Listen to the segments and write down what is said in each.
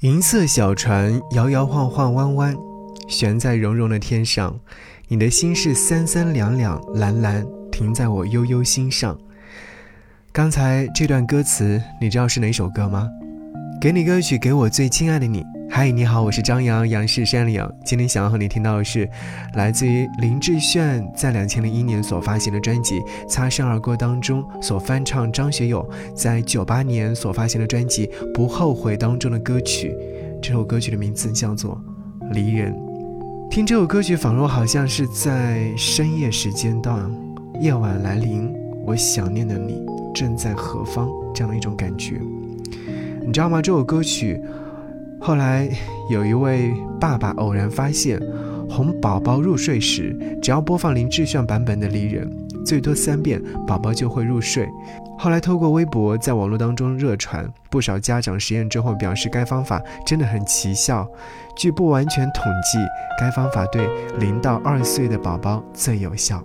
银色小船摇摇晃晃弯弯，悬在绒绒的天上。你的心事三三两两蓝蓝，停在我悠悠心上。刚才这段歌词，你知道是哪首歌吗？给你歌曲，给我最亲爱的你。嗨，你好，我是张扬，杨是山里。今天想要和你听到的是，来自于林志炫在两千零一年所发行的专辑《擦身而过》当中所翻唱张学友在九八年所发行的专辑《不后悔》当中的歌曲。这首歌曲的名字叫做《离人》。听这首歌曲，仿若好像是在深夜时间段，夜晚来临，我想念的你正在何方？这样的一种感觉。你知道吗？这首歌曲。后来有一位爸爸偶然发现，哄宝宝入睡时，只要播放林志炫版本的《离人》，最多三遍，宝宝就会入睡。后来透过微博在网络当中热传，不少家长实验之后表示，该方法真的很奇效。据不完全统计，该方法对零到二岁的宝宝最有效。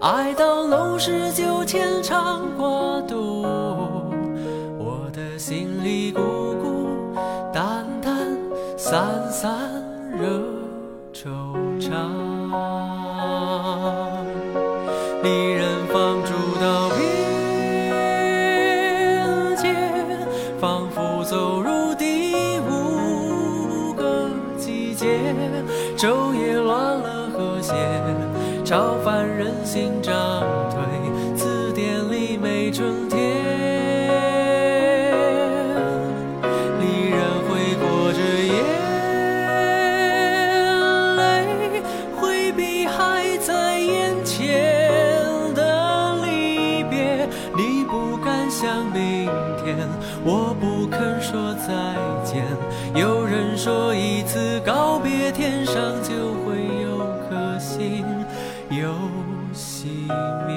爱到浓时就牵肠挂肚，我的心里孤孤单单，散散惹惆怅。昼夜乱了和谐。潮泛人心涨退，字典里没春天。一次告别，天上就会有颗星。又熄灭。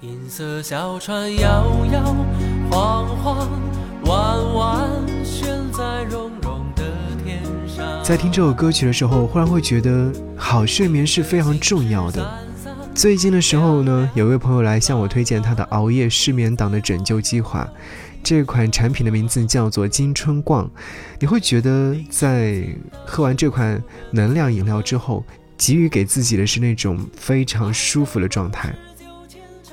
银色小船摇摇在听这首歌曲的时候，忽然会觉得好睡眠是非常重要的。最近的时候呢，有位朋友来向我推荐他的熬夜失眠党的拯救计划，这款产品的名字叫做金春逛。你会觉得在喝完这款能量饮料之后，给予给自己的是那种非常舒服的状态。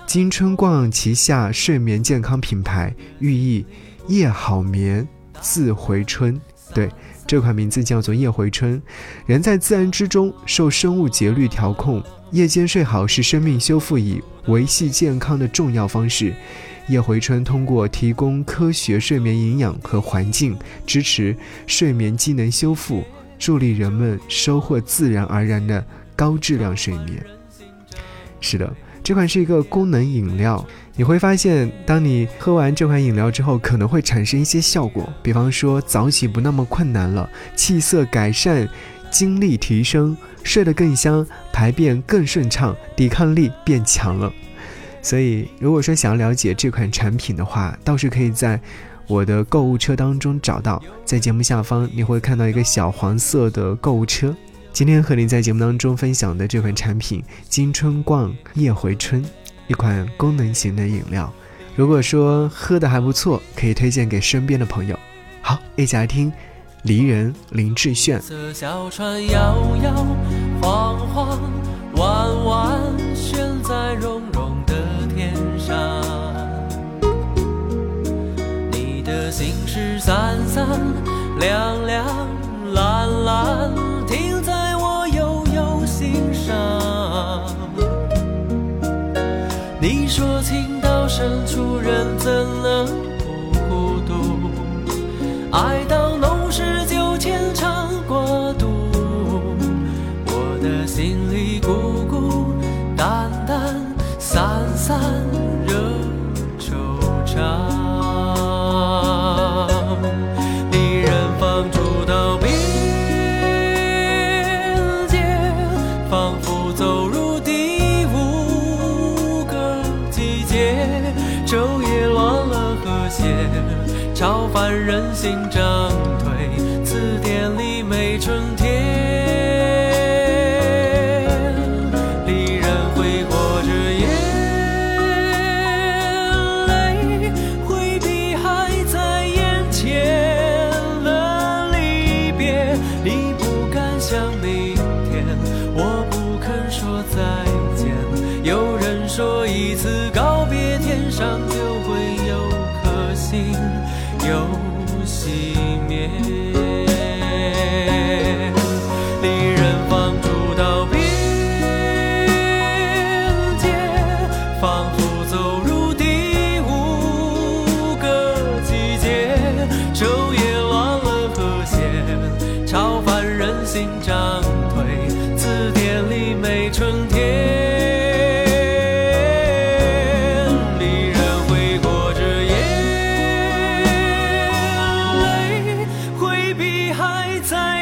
金春逛旗下睡眠健康品牌，寓意夜好眠，自回春。对。这款名字叫做夜回春，人在自然之中，受生物节律调控，夜间睡好是生命修复以维系健康的重要方式。夜回春通过提供科学睡眠营养和环境，支持睡眠机能修复，助力人们收获自然而然的高质量睡眠。是的。这款是一个功能饮料，你会发现，当你喝完这款饮料之后，可能会产生一些效果，比方说早起不那么困难了，气色改善，精力提升，睡得更香，排便更顺畅，抵抗力变强了。所以，如果说想要了解这款产品的话，倒是可以在我的购物车当中找到，在节目下方你会看到一个小黄色的购物车。今天和您在节目当中分享的这款产品金春逛夜回春一款功能型的饮料。如果说喝的还不错可以推荐给身边的朋友。好一起来听离人林志炫。小船摇摇晃晃弯弯悬在绒绒的天上你的心事三三两两你说情到深处人怎能不孤独？爱到浓时就牵肠挂肚，我的心里孤孤单单，散散惹惆怅。离人放逐到边界，仿佛走入人心涨退，字典里没春超凡人心涨退，字典里没春天。离人挥过这眼泪，回避还在